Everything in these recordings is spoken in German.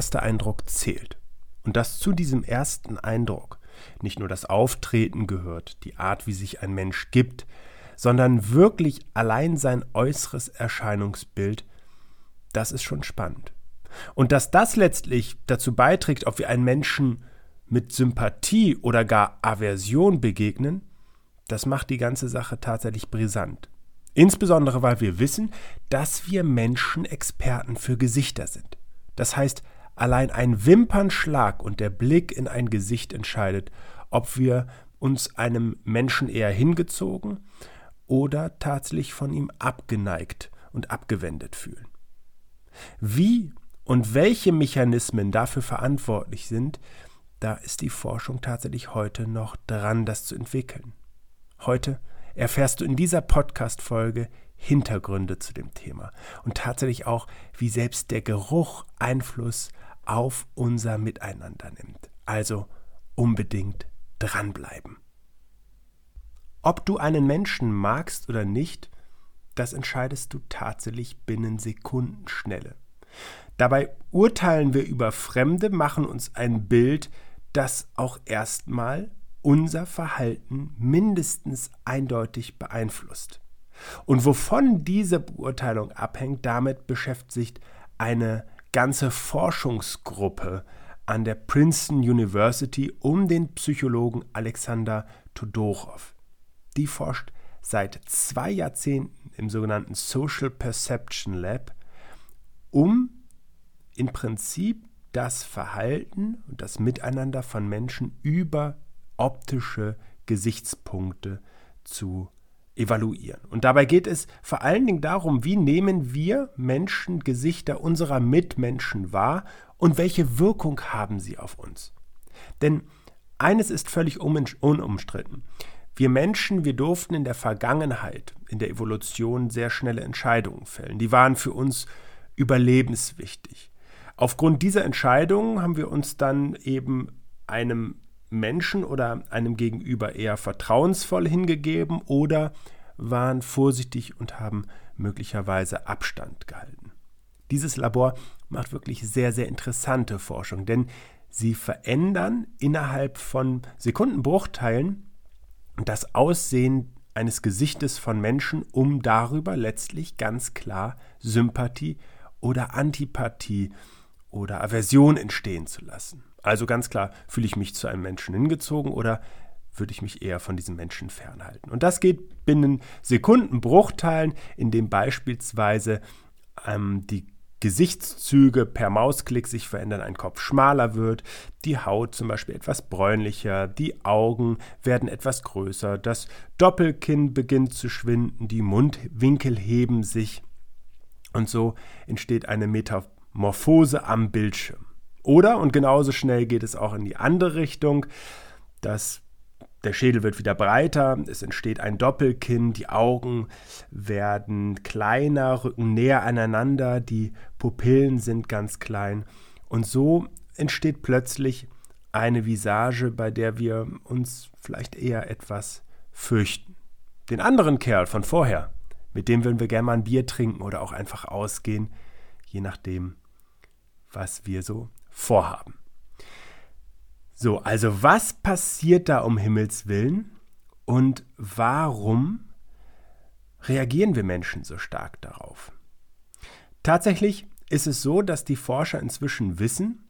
erste Eindruck zählt. Und dass zu diesem ersten Eindruck nicht nur das Auftreten gehört, die Art, wie sich ein Mensch gibt, sondern wirklich allein sein äußeres Erscheinungsbild, das ist schon spannend. Und dass das letztlich dazu beiträgt, ob wir einen Menschen mit Sympathie oder gar Aversion begegnen, das macht die ganze Sache tatsächlich brisant. Insbesondere weil wir wissen, dass wir Menschen Experten für Gesichter sind. Das heißt, allein ein Wimpernschlag und der Blick in ein Gesicht entscheidet, ob wir uns einem Menschen eher hingezogen oder tatsächlich von ihm abgeneigt und abgewendet fühlen. Wie und welche Mechanismen dafür verantwortlich sind, da ist die Forschung tatsächlich heute noch dran, das zu entwickeln. Heute erfährst du in dieser Podcast-Folge Hintergründe zu dem Thema und tatsächlich auch, wie selbst der Geruch Einfluss auf unser Miteinander nimmt. Also unbedingt dranbleiben. Ob du einen Menschen magst oder nicht, das entscheidest du tatsächlich binnen Sekundenschnelle. Dabei urteilen wir über Fremde, machen uns ein Bild, das auch erstmal unser Verhalten mindestens eindeutig beeinflusst. Und wovon diese Beurteilung abhängt, damit beschäftigt eine ganze Forschungsgruppe an der Princeton University um den Psychologen Alexander Todorow. Die forscht seit zwei Jahrzehnten im sogenannten Social Perception Lab, um im Prinzip das Verhalten und das Miteinander von Menschen über optische Gesichtspunkte zu evaluieren. Und dabei geht es vor allen Dingen darum, wie nehmen wir Menschen Gesichter unserer Mitmenschen wahr und welche Wirkung haben sie auf uns. Denn eines ist völlig unumstritten. Wir Menschen, wir durften in der Vergangenheit, in der Evolution sehr schnelle Entscheidungen fällen. Die waren für uns überlebenswichtig. Aufgrund dieser Entscheidungen haben wir uns dann eben einem Menschen oder einem Gegenüber eher vertrauensvoll hingegeben oder waren vorsichtig und haben möglicherweise Abstand gehalten. Dieses Labor macht wirklich sehr, sehr interessante Forschung, denn sie verändern innerhalb von Sekundenbruchteilen das Aussehen eines Gesichtes von Menschen, um darüber letztlich ganz klar Sympathie oder Antipathie oder Aversion entstehen zu lassen. Also ganz klar, fühle ich mich zu einem Menschen hingezogen oder würde ich mich eher von diesem Menschen fernhalten. Und das geht binnen Sekundenbruchteilen, indem beispielsweise ähm, die Gesichtszüge per Mausklick sich verändern, ein Kopf schmaler wird, die Haut zum Beispiel etwas bräunlicher, die Augen werden etwas größer, das Doppelkinn beginnt zu schwinden, die Mundwinkel heben sich und so entsteht eine Metamorphose am Bildschirm. Oder, und genauso schnell geht es auch in die andere Richtung, dass der Schädel wird wieder breiter, es entsteht ein Doppelkinn, die Augen werden kleiner, rücken näher aneinander, die Pupillen sind ganz klein. Und so entsteht plötzlich eine Visage, bei der wir uns vielleicht eher etwas fürchten. Den anderen Kerl von vorher, mit dem würden wir gerne mal ein Bier trinken oder auch einfach ausgehen, je nachdem, was wir so vorhaben. So, also was passiert da um Himmels willen und warum reagieren wir Menschen so stark darauf? Tatsächlich ist es so, dass die Forscher inzwischen wissen,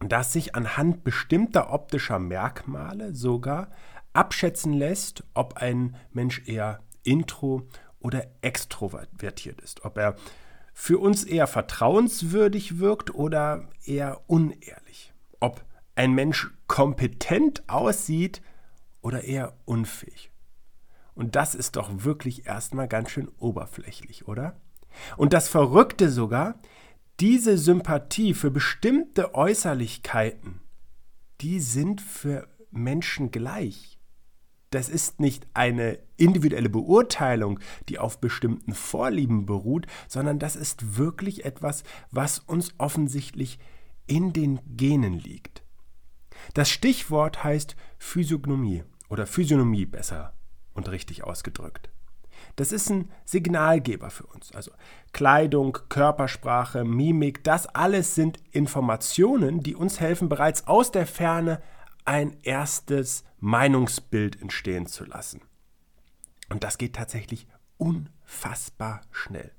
dass sich anhand bestimmter optischer Merkmale sogar abschätzen lässt, ob ein Mensch eher intro oder extrovertiert ist, ob er für uns eher vertrauenswürdig wirkt oder eher unehrlich. Ob ein Mensch kompetent aussieht oder eher unfähig. Und das ist doch wirklich erstmal ganz schön oberflächlich, oder? Und das Verrückte sogar, diese Sympathie für bestimmte Äußerlichkeiten, die sind für Menschen gleich das ist nicht eine individuelle Beurteilung, die auf bestimmten Vorlieben beruht, sondern das ist wirklich etwas, was uns offensichtlich in den Genen liegt. Das Stichwort heißt Physiognomie oder Physiognomie besser und richtig ausgedrückt. Das ist ein Signalgeber für uns. Also Kleidung, Körpersprache, Mimik, das alles sind Informationen, die uns helfen, bereits aus der Ferne ein erstes Meinungsbild entstehen zu lassen. Und das geht tatsächlich unfassbar schnell.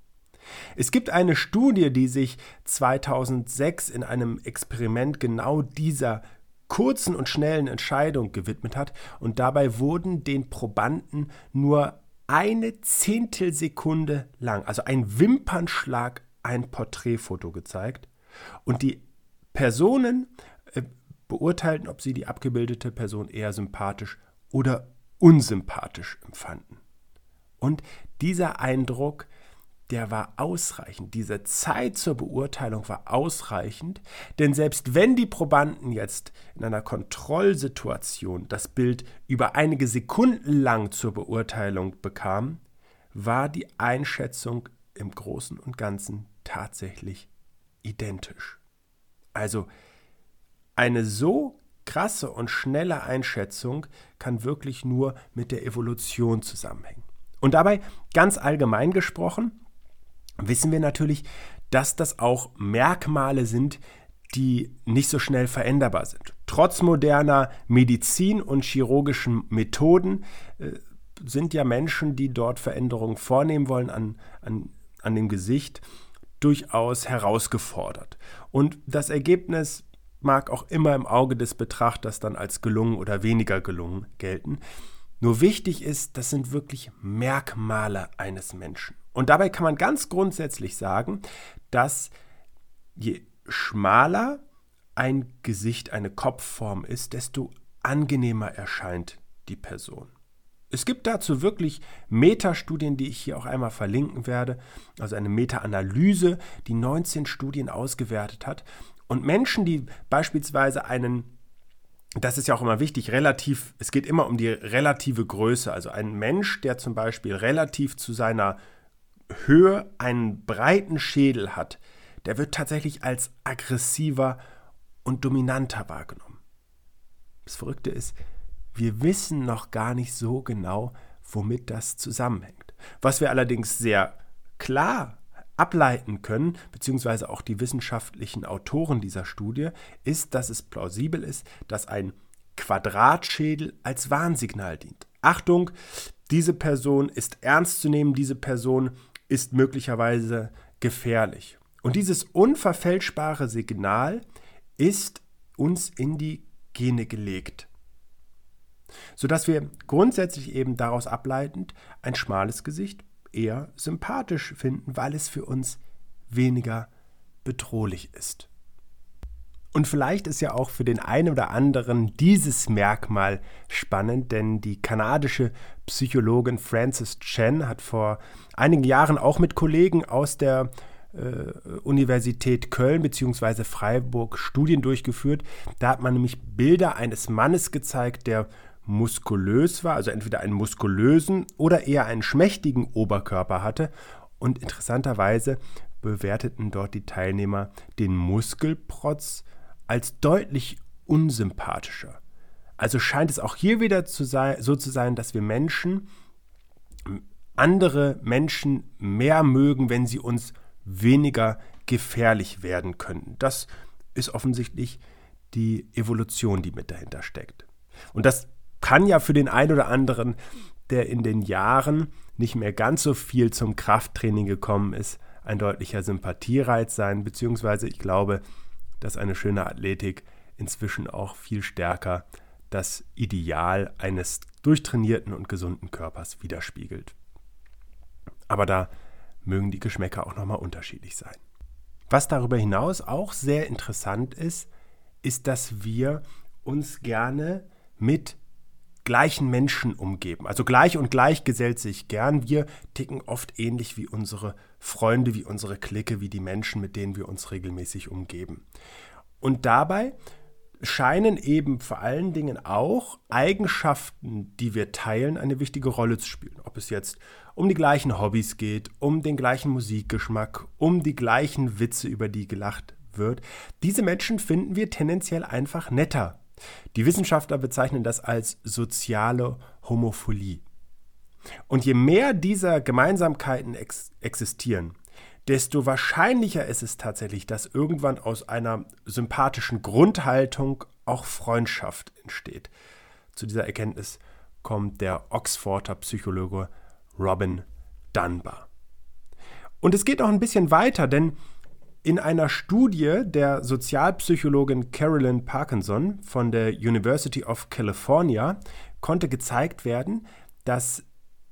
Es gibt eine Studie, die sich 2006 in einem Experiment genau dieser kurzen und schnellen Entscheidung gewidmet hat und dabei wurden den Probanden nur eine Zehntelsekunde lang, also ein Wimpernschlag, ein Porträtfoto gezeigt und die Personen beurteilten, ob sie die abgebildete Person eher sympathisch oder unsympathisch empfanden. Und dieser Eindruck der war ausreichend. Diese Zeit zur Beurteilung war ausreichend, denn selbst wenn die Probanden jetzt in einer Kontrollsituation das Bild über einige Sekunden lang zur Beurteilung bekamen, war die Einschätzung im Großen und Ganzen tatsächlich identisch. Also eine so krasse und schnelle Einschätzung kann wirklich nur mit der Evolution zusammenhängen. Und dabei ganz allgemein gesprochen, wissen wir natürlich, dass das auch Merkmale sind, die nicht so schnell veränderbar sind. Trotz moderner Medizin und chirurgischen Methoden äh, sind ja Menschen, die dort Veränderungen vornehmen wollen an, an, an dem Gesicht, durchaus herausgefordert. Und das Ergebnis mag auch immer im Auge des Betrachters dann als gelungen oder weniger gelungen gelten. Nur wichtig ist, das sind wirklich Merkmale eines Menschen. Und dabei kann man ganz grundsätzlich sagen, dass je schmaler ein Gesicht, eine Kopfform ist, desto angenehmer erscheint die Person. Es gibt dazu wirklich Metastudien, die ich hier auch einmal verlinken werde, also eine Meta-Analyse, die 19 Studien ausgewertet hat. Und Menschen, die beispielsweise einen, das ist ja auch immer wichtig, relativ, es geht immer um die relative Größe, also ein Mensch, der zum Beispiel relativ zu seiner Höhe einen breiten Schädel hat, der wird tatsächlich als aggressiver und dominanter wahrgenommen. Das Verrückte ist, wir wissen noch gar nicht so genau, womit das zusammenhängt. Was wir allerdings sehr klar ableiten können, beziehungsweise auch die wissenschaftlichen Autoren dieser Studie, ist, dass es plausibel ist, dass ein Quadratschädel als Warnsignal dient. Achtung, diese Person ist ernst zu nehmen, diese Person ist möglicherweise gefährlich. Und dieses unverfälschbare Signal ist uns in die Gene gelegt, sodass wir grundsätzlich eben daraus ableitend ein schmales Gesicht eher sympathisch finden, weil es für uns weniger bedrohlich ist. Und vielleicht ist ja auch für den einen oder anderen dieses Merkmal spannend, denn die kanadische Psychologin Frances Chen hat vor einigen Jahren auch mit Kollegen aus der äh, Universität Köln bzw. Freiburg Studien durchgeführt. Da hat man nämlich Bilder eines Mannes gezeigt, der muskulös war, also entweder einen muskulösen oder eher einen schmächtigen Oberkörper hatte. Und interessanterweise bewerteten dort die Teilnehmer den Muskelprotz als deutlich unsympathischer. Also scheint es auch hier wieder zu sein, so zu sein, dass wir Menschen andere Menschen mehr mögen, wenn sie uns weniger gefährlich werden können. Das ist offensichtlich die Evolution, die mit dahinter steckt. Und das kann ja für den einen oder anderen, der in den Jahren nicht mehr ganz so viel zum Krafttraining gekommen ist, ein deutlicher Sympathiereiz sein, beziehungsweise ich glaube, dass eine schöne Athletik inzwischen auch viel stärker das Ideal eines durchtrainierten und gesunden Körpers widerspiegelt. Aber da mögen die Geschmäcker auch nochmal unterschiedlich sein. Was darüber hinaus auch sehr interessant ist, ist, dass wir uns gerne mit gleichen Menschen umgeben. Also gleich und gleich gesellt sich gern. Wir ticken oft ähnlich wie unsere Freunde, wie unsere Clique, wie die Menschen, mit denen wir uns regelmäßig umgeben. Und dabei scheinen eben vor allen Dingen auch Eigenschaften, die wir teilen, eine wichtige Rolle zu spielen. Ob es jetzt um die gleichen Hobbys geht, um den gleichen Musikgeschmack, um die gleichen Witze, über die gelacht wird. Diese Menschen finden wir tendenziell einfach netter. Die Wissenschaftler bezeichnen das als soziale Homophilie. Und je mehr dieser Gemeinsamkeiten ex existieren, desto wahrscheinlicher ist es tatsächlich, dass irgendwann aus einer sympathischen Grundhaltung auch Freundschaft entsteht. Zu dieser Erkenntnis kommt der Oxforder Psychologe Robin Dunbar. Und es geht noch ein bisschen weiter, denn in einer Studie der Sozialpsychologin Carolyn Parkinson von der University of California konnte gezeigt werden, dass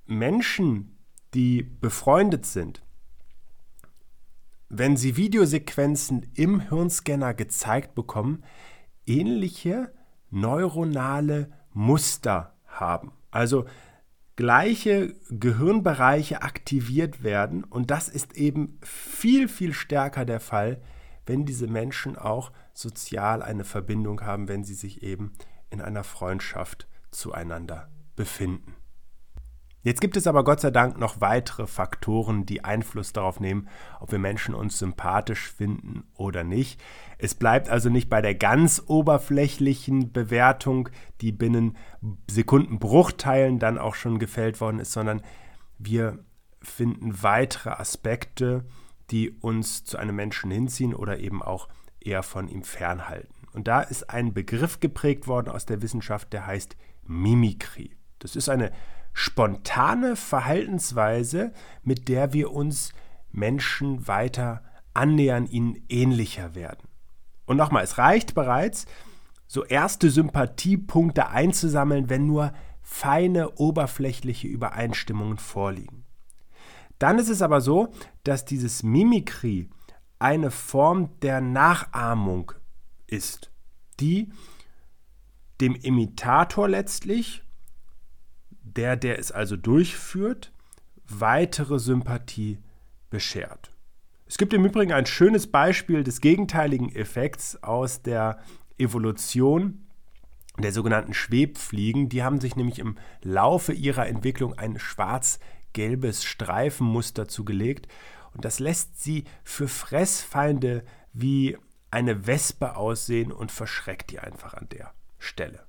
Menschen, die befreundet sind, wenn sie Videosequenzen im Hirnscanner gezeigt bekommen, ähnliche neuronale Muster haben. Also gleiche Gehirnbereiche aktiviert werden. Und das ist eben viel, viel stärker der Fall, wenn diese Menschen auch sozial eine Verbindung haben, wenn sie sich eben in einer Freundschaft zueinander befinden. Jetzt gibt es aber Gott sei Dank noch weitere Faktoren, die Einfluss darauf nehmen, ob wir Menschen uns sympathisch finden oder nicht. Es bleibt also nicht bei der ganz oberflächlichen Bewertung, die binnen Sekundenbruchteilen dann auch schon gefällt worden ist, sondern wir finden weitere Aspekte, die uns zu einem Menschen hinziehen oder eben auch eher von ihm fernhalten. Und da ist ein Begriff geprägt worden aus der Wissenschaft, der heißt Mimikrie. Das ist eine spontane Verhaltensweise, mit der wir uns Menschen weiter annähern, ihnen ähnlicher werden. Und nochmal, es reicht bereits, so erste Sympathiepunkte einzusammeln, wenn nur feine oberflächliche Übereinstimmungen vorliegen. Dann ist es aber so, dass dieses Mimikrie eine Form der Nachahmung ist, die dem Imitator letztlich der, der es also durchführt, weitere Sympathie beschert. Es gibt im Übrigen ein schönes Beispiel des gegenteiligen Effekts aus der Evolution der sogenannten Schwebfliegen. Die haben sich nämlich im Laufe ihrer Entwicklung ein schwarz-gelbes Streifenmuster zugelegt und das lässt sie für Fressfeinde wie eine Wespe aussehen und verschreckt die einfach an der Stelle.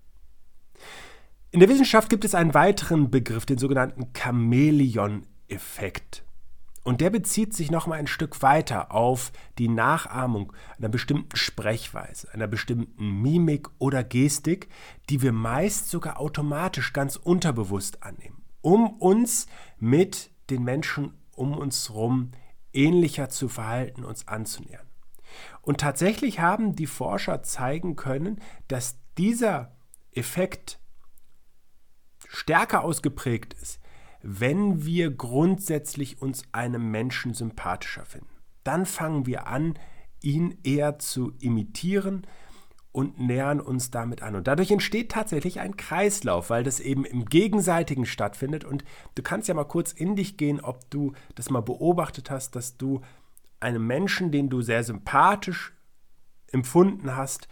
In der Wissenschaft gibt es einen weiteren Begriff, den sogenannten Chamäleon-Effekt. Und der bezieht sich noch mal ein Stück weiter auf die Nachahmung einer bestimmten Sprechweise, einer bestimmten Mimik oder Gestik, die wir meist sogar automatisch ganz unterbewusst annehmen, um uns mit den Menschen um uns herum ähnlicher zu verhalten, uns anzunähern. Und tatsächlich haben die Forscher zeigen können, dass dieser Effekt stärker ausgeprägt ist, wenn wir grundsätzlich uns einem Menschen sympathischer finden. Dann fangen wir an, ihn eher zu imitieren und nähern uns damit an. Und dadurch entsteht tatsächlich ein Kreislauf, weil das eben im Gegenseitigen stattfindet. Und du kannst ja mal kurz in dich gehen, ob du das mal beobachtet hast, dass du einem Menschen, den du sehr sympathisch empfunden hast,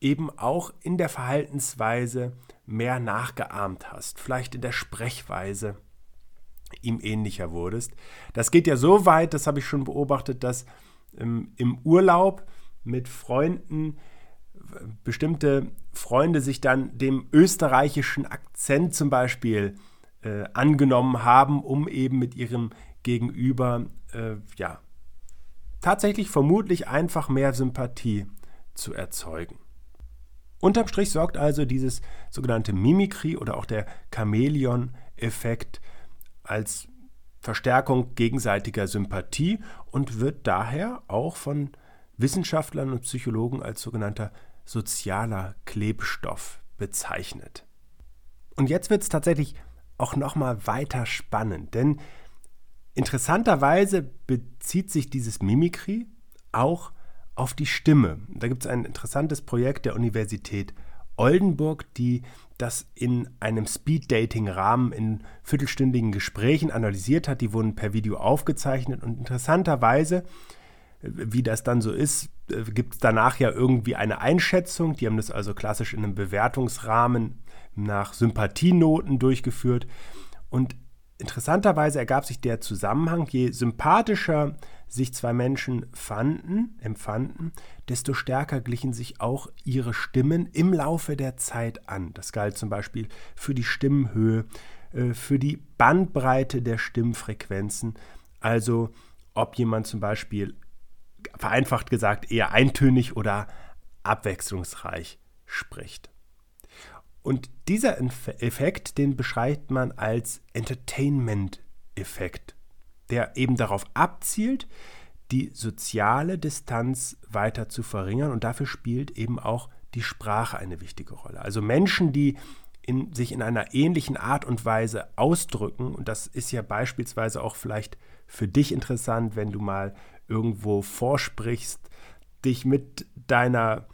eben auch in der Verhaltensweise mehr nachgeahmt hast, vielleicht in der Sprechweise ihm ähnlicher wurdest. Das geht ja so weit, das habe ich schon beobachtet, dass ähm, im Urlaub mit Freunden bestimmte Freunde sich dann dem österreichischen Akzent zum Beispiel äh, angenommen haben, um eben mit ihrem Gegenüber äh, ja tatsächlich vermutlich einfach mehr Sympathie zu erzeugen. Unterm Strich sorgt also dieses sogenannte Mimikry oder auch der Chamäleon-Effekt als Verstärkung gegenseitiger Sympathie und wird daher auch von Wissenschaftlern und Psychologen als sogenannter sozialer Klebstoff bezeichnet. Und jetzt wird es tatsächlich auch noch mal weiter spannend, denn interessanterweise bezieht sich dieses Mimikry auch auf die Stimme. Da gibt es ein interessantes Projekt der Universität Oldenburg, die das in einem Speed-Dating-Rahmen in viertelstündigen Gesprächen analysiert hat. Die wurden per Video aufgezeichnet und interessanterweise, wie das dann so ist, gibt es danach ja irgendwie eine Einschätzung. Die haben das also klassisch in einem Bewertungsrahmen nach Sympathienoten durchgeführt. Und interessanterweise ergab sich der Zusammenhang, je sympathischer sich zwei Menschen fanden, empfanden, desto stärker glichen sich auch ihre Stimmen im Laufe der Zeit an. Das galt zum Beispiel für die Stimmenhöhe, äh, für die Bandbreite der Stimmfrequenzen. Also ob jemand zum Beispiel vereinfacht gesagt eher eintönig oder abwechslungsreich spricht. Und dieser Effekt, den beschreibt man als Entertainment-Effekt, der eben darauf abzielt, die soziale Distanz weiter zu verringern und dafür spielt eben auch die Sprache eine wichtige Rolle. Also Menschen, die in, sich in einer ähnlichen Art und Weise ausdrücken, und das ist ja beispielsweise auch vielleicht für dich interessant, wenn du mal irgendwo vorsprichst, dich mit deiner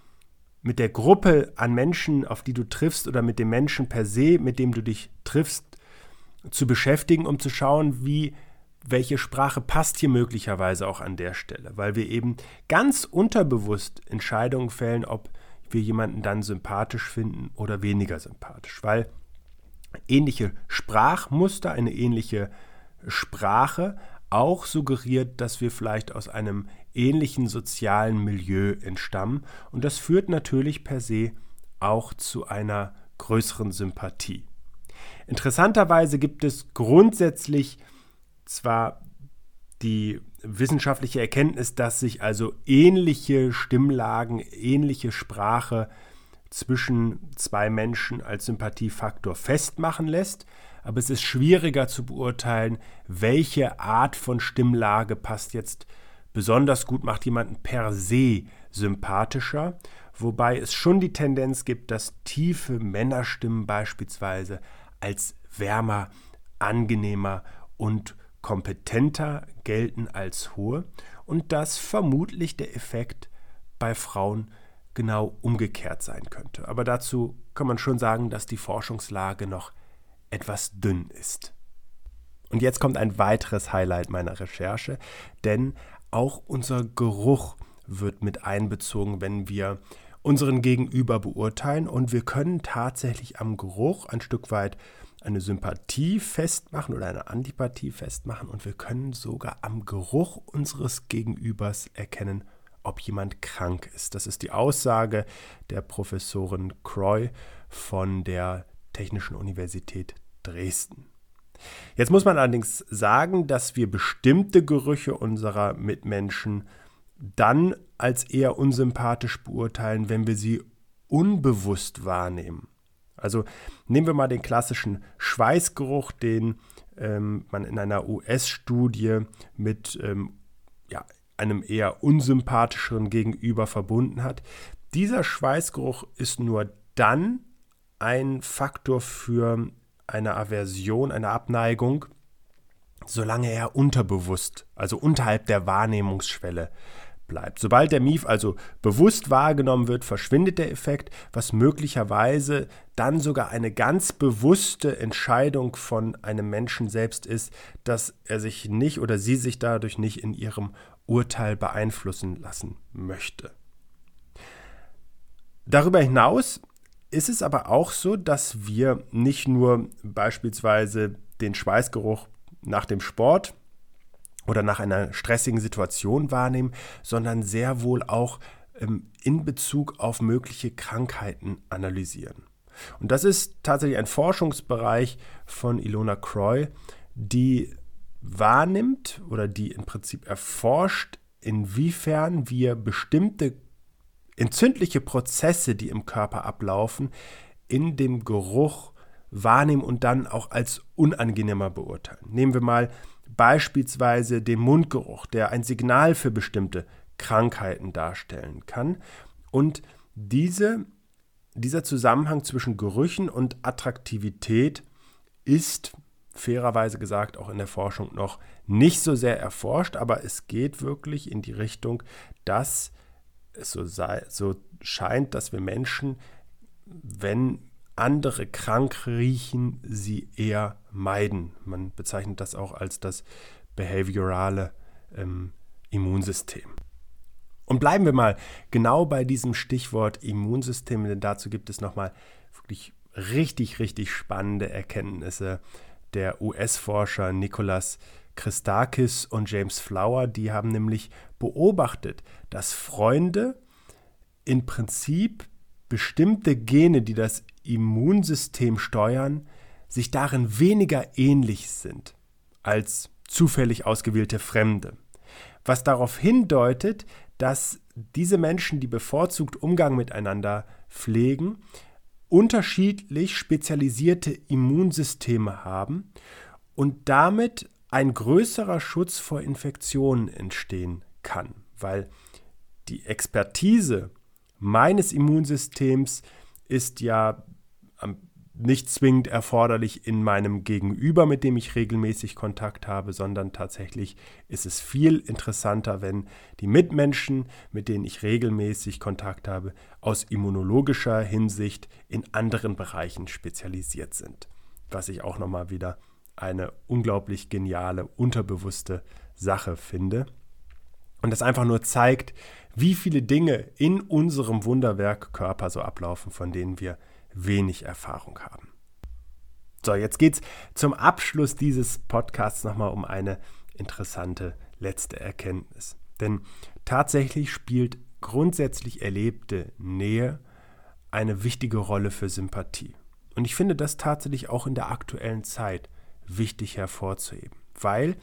mit der Gruppe an Menschen, auf die du triffst oder mit dem Menschen per se, mit dem du dich triffst, zu beschäftigen, um zu schauen, wie welche Sprache passt hier möglicherweise auch an der Stelle, weil wir eben ganz unterbewusst Entscheidungen fällen, ob wir jemanden dann sympathisch finden oder weniger sympathisch, weil ähnliche Sprachmuster, eine ähnliche Sprache auch suggeriert, dass wir vielleicht aus einem ähnlichen sozialen Milieu entstammen und das führt natürlich per se auch zu einer größeren Sympathie. Interessanterweise gibt es grundsätzlich zwar die wissenschaftliche Erkenntnis, dass sich also ähnliche Stimmlagen, ähnliche Sprache zwischen zwei Menschen als Sympathiefaktor festmachen lässt, aber es ist schwieriger zu beurteilen, welche Art von Stimmlage passt jetzt besonders gut, macht jemanden per se sympathischer, wobei es schon die Tendenz gibt, dass tiefe Männerstimmen beispielsweise als wärmer, angenehmer und kompetenter gelten als hohe und dass vermutlich der Effekt bei Frauen genau umgekehrt sein könnte. Aber dazu kann man schon sagen, dass die Forschungslage noch etwas dünn ist. Und jetzt kommt ein weiteres Highlight meiner Recherche, denn auch unser Geruch wird mit einbezogen, wenn wir unseren Gegenüber beurteilen und wir können tatsächlich am Geruch ein Stück weit eine Sympathie festmachen oder eine Antipathie festmachen und wir können sogar am Geruch unseres Gegenübers erkennen, ob jemand krank ist. Das ist die Aussage der Professorin Croy von der Technischen Universität Dresden. Jetzt muss man allerdings sagen, dass wir bestimmte Gerüche unserer Mitmenschen dann als eher unsympathisch beurteilen, wenn wir sie unbewusst wahrnehmen. Also nehmen wir mal den klassischen Schweißgeruch, den ähm, man in einer US-Studie mit ähm, ja, einem eher unsympathischeren Gegenüber verbunden hat. Dieser Schweißgeruch ist nur dann ein Faktor für eine Aversion, eine Abneigung, solange er unterbewusst, also unterhalb der Wahrnehmungsschwelle bleibt. Sobald der Mief also bewusst wahrgenommen wird, verschwindet der Effekt, was möglicherweise dann sogar eine ganz bewusste Entscheidung von einem Menschen selbst ist, dass er sich nicht oder sie sich dadurch nicht in ihrem Urteil beeinflussen lassen möchte. Darüber hinaus ist es aber auch so, dass wir nicht nur beispielsweise den Schweißgeruch nach dem Sport oder nach einer stressigen Situation wahrnehmen, sondern sehr wohl auch ähm, in Bezug auf mögliche Krankheiten analysieren. Und das ist tatsächlich ein Forschungsbereich von Ilona Croy, die wahrnimmt oder die im Prinzip erforscht, inwiefern wir bestimmte entzündliche Prozesse, die im Körper ablaufen, in dem Geruch wahrnehmen und dann auch als unangenehmer beurteilen. Nehmen wir mal beispielsweise den Mundgeruch, der ein Signal für bestimmte Krankheiten darstellen kann. Und diese, dieser Zusammenhang zwischen Gerüchen und Attraktivität ist fairerweise gesagt auch in der Forschung noch nicht so sehr erforscht, aber es geht wirklich in die Richtung, dass es so, sei, so scheint, dass wir Menschen, wenn andere krank riechen, sie eher meiden. Man bezeichnet das auch als das behaviorale ähm, Immunsystem. Und bleiben wir mal genau bei diesem Stichwort Immunsystem, denn dazu gibt es nochmal wirklich richtig, richtig spannende Erkenntnisse der US-Forscher Nicholas Christakis und James Flower. Die haben nämlich beobachtet, dass Freunde im Prinzip bestimmte Gene, die das Immunsystem steuern, sich darin weniger ähnlich sind als zufällig ausgewählte Fremde. Was darauf hindeutet, dass diese Menschen, die bevorzugt Umgang miteinander pflegen, unterschiedlich spezialisierte Immunsysteme haben und damit ein größerer Schutz vor Infektionen entstehen kann, weil die Expertise meines Immunsystems ist ja nicht zwingend erforderlich in meinem Gegenüber, mit dem ich regelmäßig Kontakt habe, sondern tatsächlich ist es viel interessanter, wenn die Mitmenschen, mit denen ich regelmäßig Kontakt habe, aus immunologischer Hinsicht in anderen Bereichen spezialisiert sind. Was ich auch nochmal wieder eine unglaublich geniale, unterbewusste Sache finde. Und das einfach nur zeigt, wie viele Dinge in unserem Wunderwerk Körper so ablaufen, von denen wir wenig Erfahrung haben. So, jetzt geht es zum Abschluss dieses Podcasts nochmal um eine interessante letzte Erkenntnis. Denn tatsächlich spielt grundsätzlich erlebte Nähe eine wichtige Rolle für Sympathie. Und ich finde das tatsächlich auch in der aktuellen Zeit wichtig hervorzuheben, weil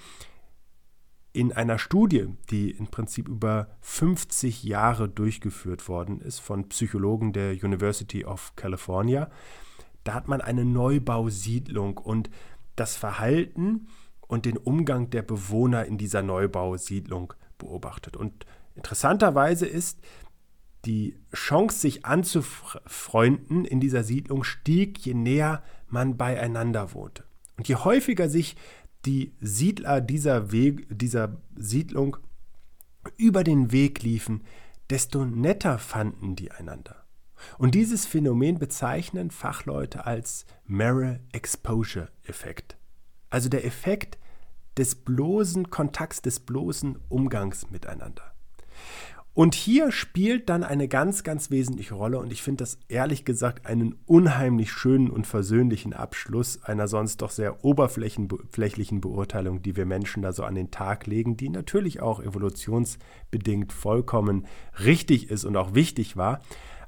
in einer Studie, die im Prinzip über 50 Jahre durchgeführt worden ist von Psychologen der University of California, da hat man eine Neubausiedlung und das Verhalten und den Umgang der Bewohner in dieser Neubausiedlung beobachtet. Und interessanterweise ist die Chance, sich anzufreunden in dieser Siedlung stieg, je näher man beieinander wohnte. Und je häufiger sich die Siedler dieser, Weg, dieser Siedlung über den Weg liefen, desto netter fanden die einander. Und dieses Phänomen bezeichnen Fachleute als Mirror Exposure Effekt. Also der Effekt des bloßen Kontakts, des bloßen Umgangs miteinander. Und hier spielt dann eine ganz, ganz wesentliche Rolle und ich finde das ehrlich gesagt einen unheimlich schönen und versöhnlichen Abschluss einer sonst doch sehr oberflächlichen Beurteilung, die wir Menschen da so an den Tag legen, die natürlich auch evolutionsbedingt vollkommen richtig ist und auch wichtig war.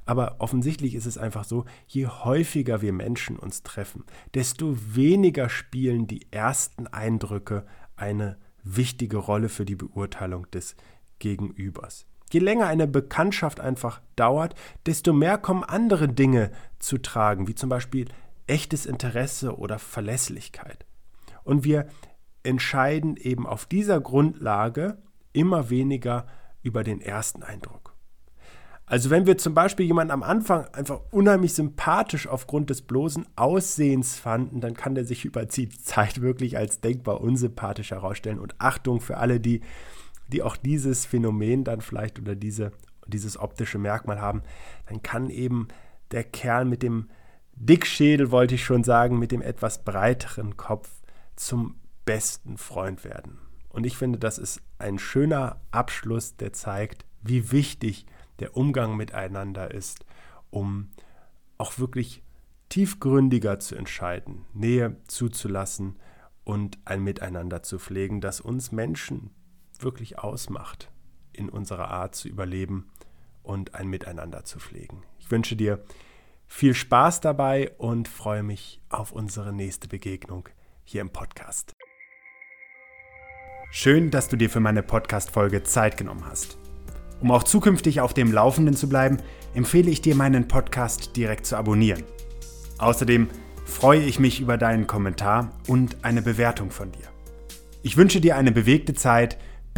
Aber offensichtlich ist es einfach so, je häufiger wir Menschen uns treffen, desto weniger spielen die ersten Eindrücke eine wichtige Rolle für die Beurteilung des Gegenübers. Je länger eine Bekanntschaft einfach dauert, desto mehr kommen andere Dinge zu tragen, wie zum Beispiel echtes Interesse oder Verlässlichkeit. Und wir entscheiden eben auf dieser Grundlage immer weniger über den ersten Eindruck. Also wenn wir zum Beispiel jemanden am Anfang einfach unheimlich sympathisch aufgrund des bloßen Aussehens fanden, dann kann der sich über die Zeit wirklich als denkbar unsympathisch herausstellen. Und Achtung für alle, die die auch dieses Phänomen dann vielleicht oder diese, dieses optische Merkmal haben, dann kann eben der Kerl mit dem Dickschädel, wollte ich schon sagen, mit dem etwas breiteren Kopf zum besten Freund werden. Und ich finde, das ist ein schöner Abschluss, der zeigt, wie wichtig der Umgang miteinander ist, um auch wirklich tiefgründiger zu entscheiden, Nähe zuzulassen und ein Miteinander zu pflegen, das uns Menschen wirklich ausmacht in unserer Art zu überleben und ein Miteinander zu pflegen. Ich wünsche dir viel Spaß dabei und freue mich auf unsere nächste Begegnung hier im Podcast. Schön, dass du dir für meine Podcast-Folge Zeit genommen hast. Um auch zukünftig auf dem Laufenden zu bleiben, empfehle ich dir, meinen Podcast direkt zu abonnieren. Außerdem freue ich mich über deinen Kommentar und eine Bewertung von dir. Ich wünsche dir eine bewegte Zeit